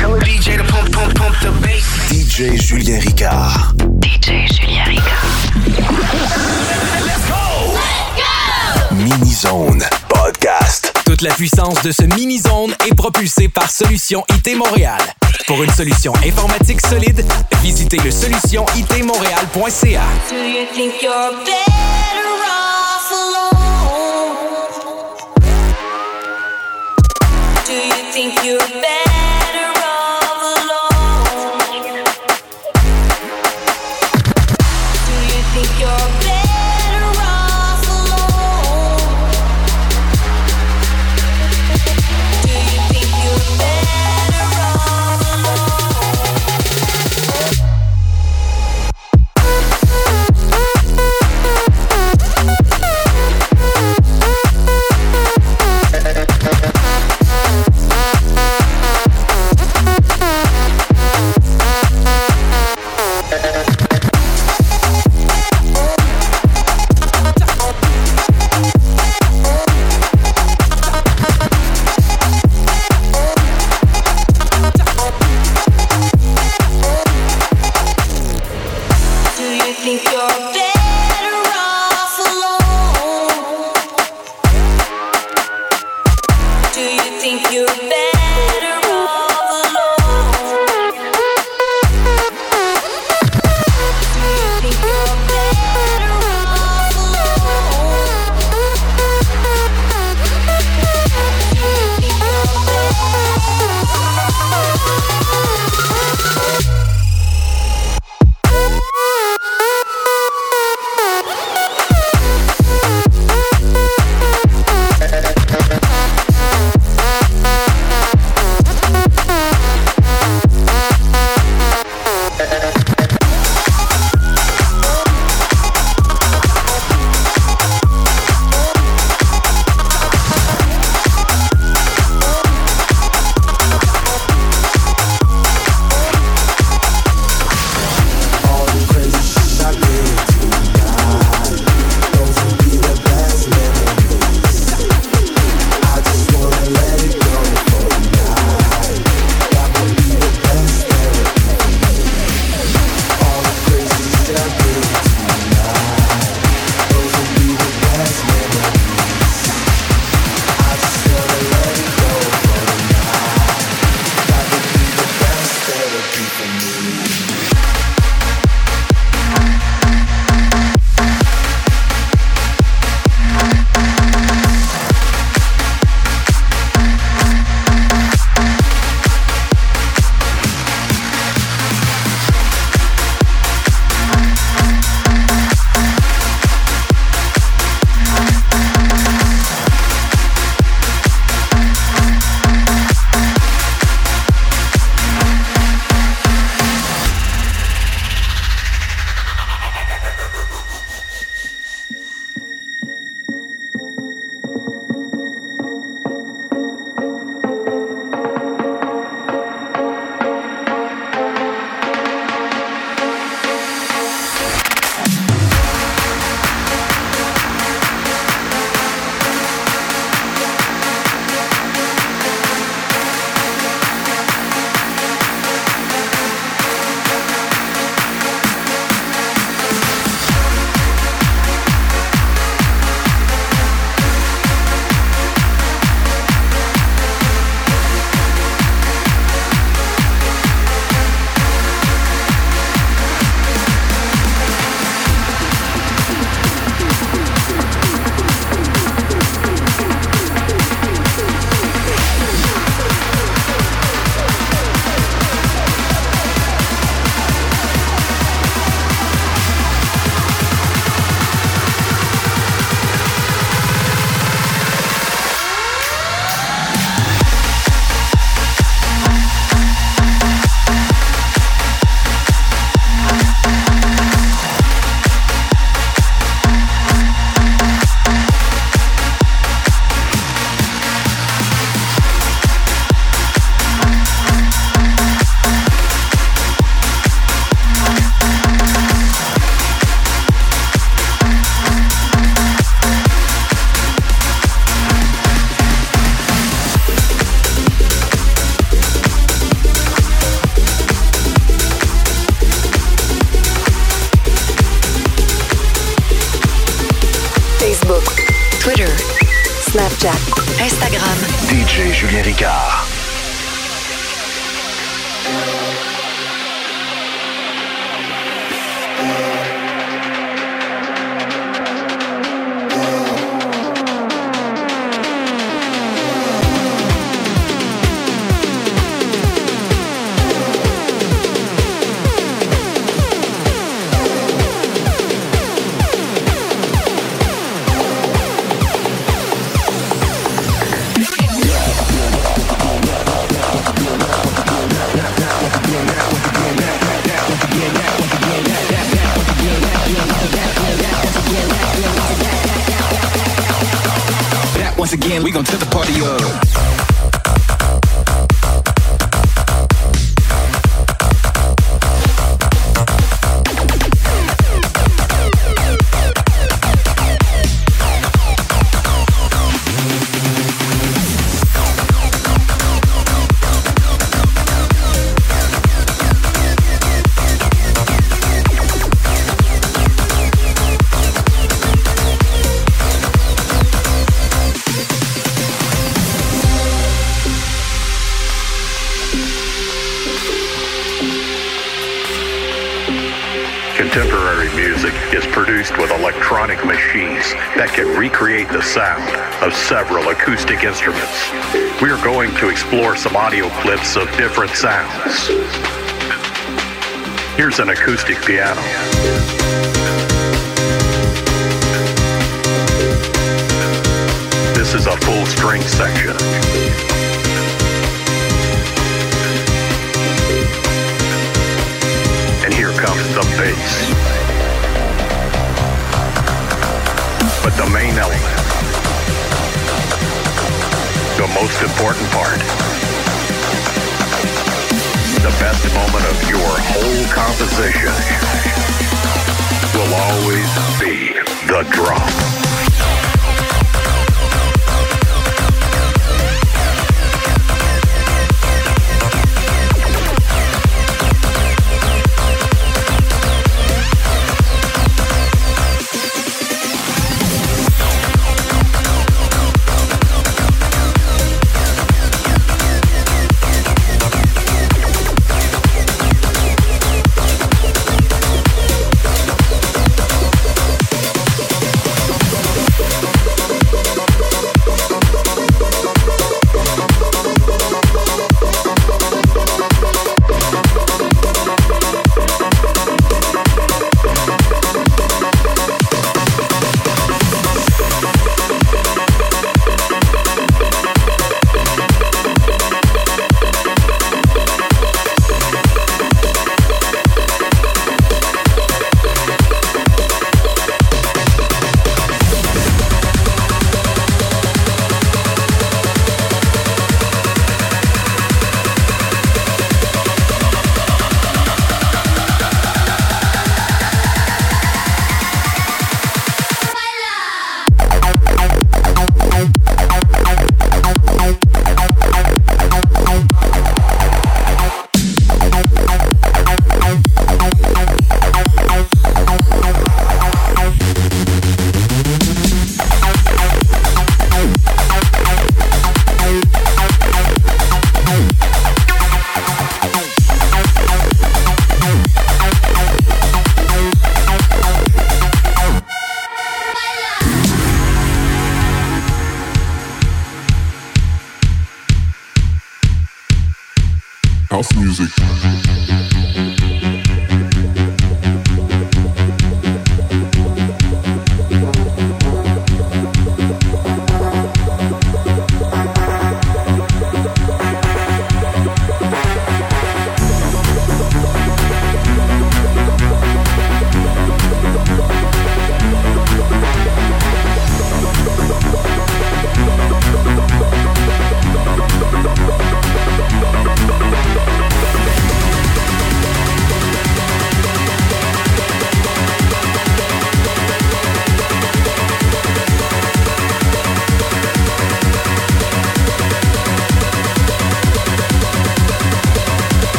Tell the DJ to pump, pump, pump the bass. DJ Julien Ricard. DJ Julien Ricard. Let's go! Mini Zone Podcast. Toute la puissance de ce mini-zone est propulsée par Solution IT Montréal. Pour une solution informatique solide, visitez le solutionitmontréal.ca. Do you think you're better off alone? Do you think you're better Instagram. DJ Julien Ricard. Electronic machines that can recreate the sound of several acoustic instruments. We are going to explore some audio clips of different sounds. Here's an acoustic piano. This is a full string section. And here comes the bass. The most important part, the best moment of your whole composition will always be the drum.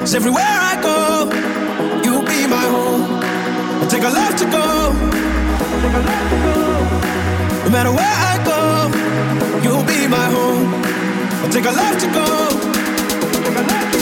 Cause everywhere I go, you'll be my home. I take a left to go. Take a left to go. No matter where I go, you'll be my home. I take a left to go.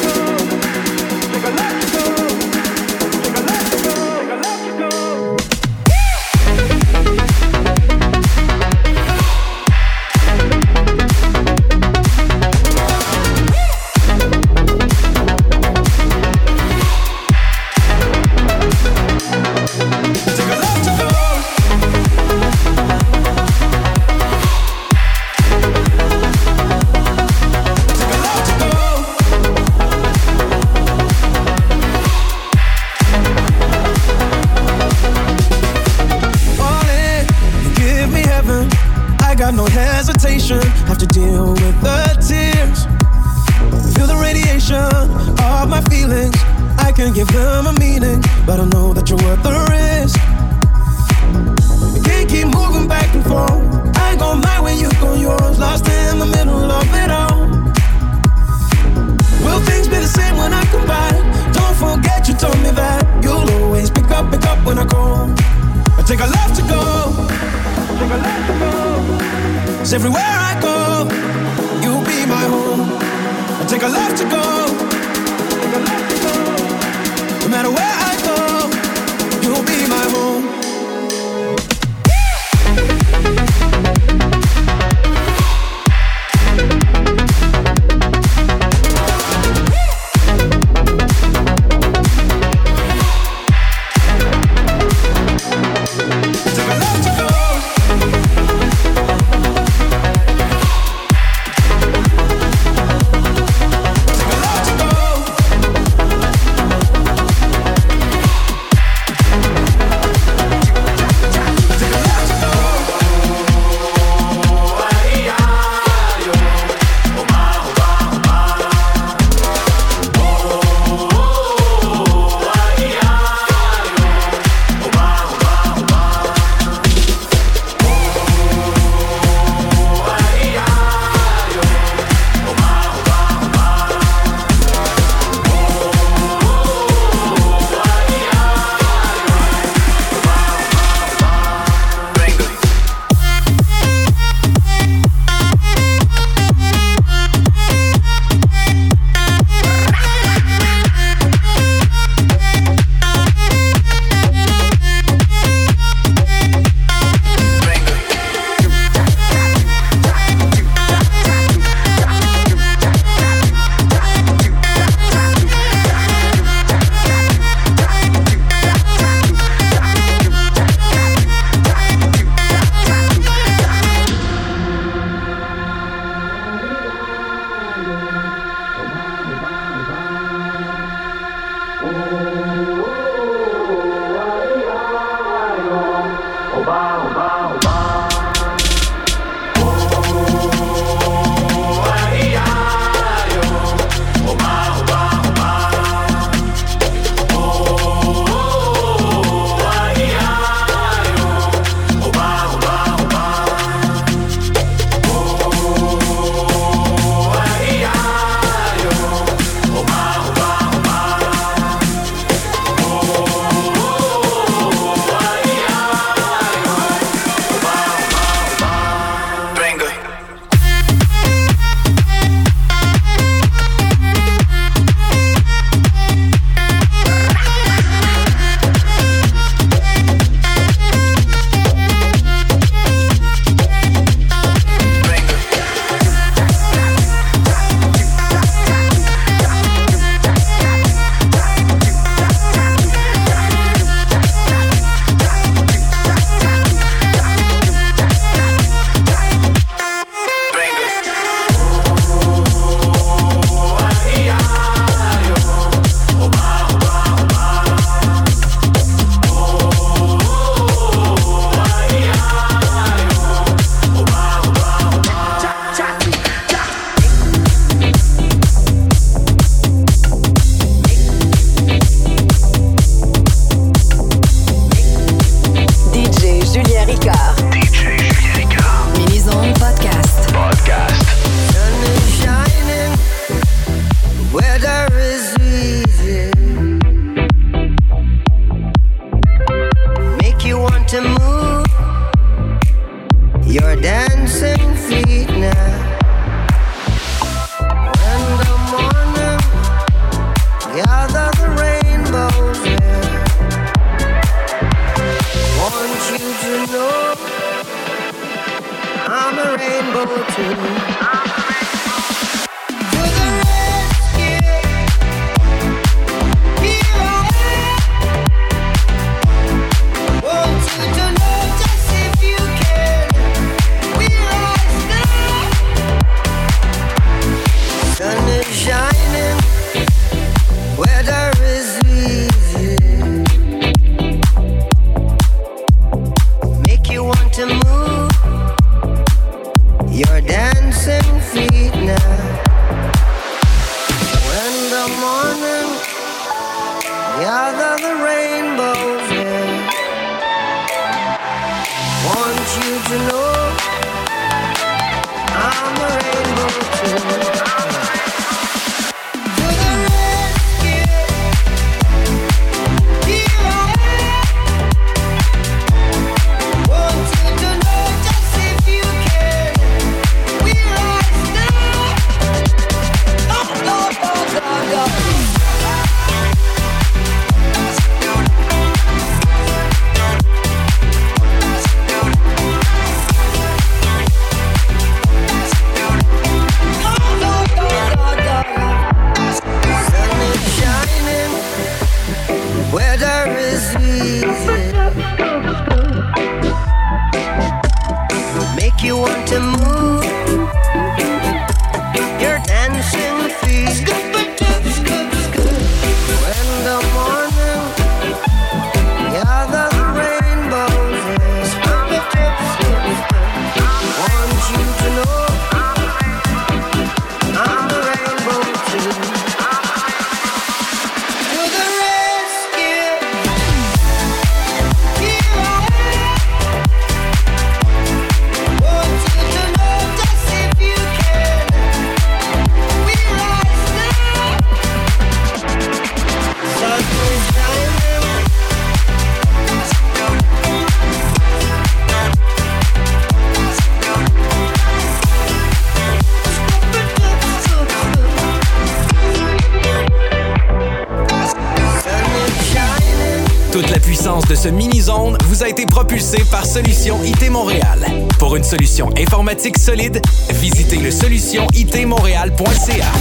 a été propulsé par Solution IT Montréal. Pour une solution informatique solide, visitez le solutionitmontréal.ca.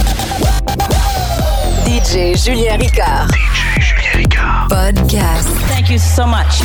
DJ Julien Ricard. DJ Julien Ricard. Podcast. Thank you so much.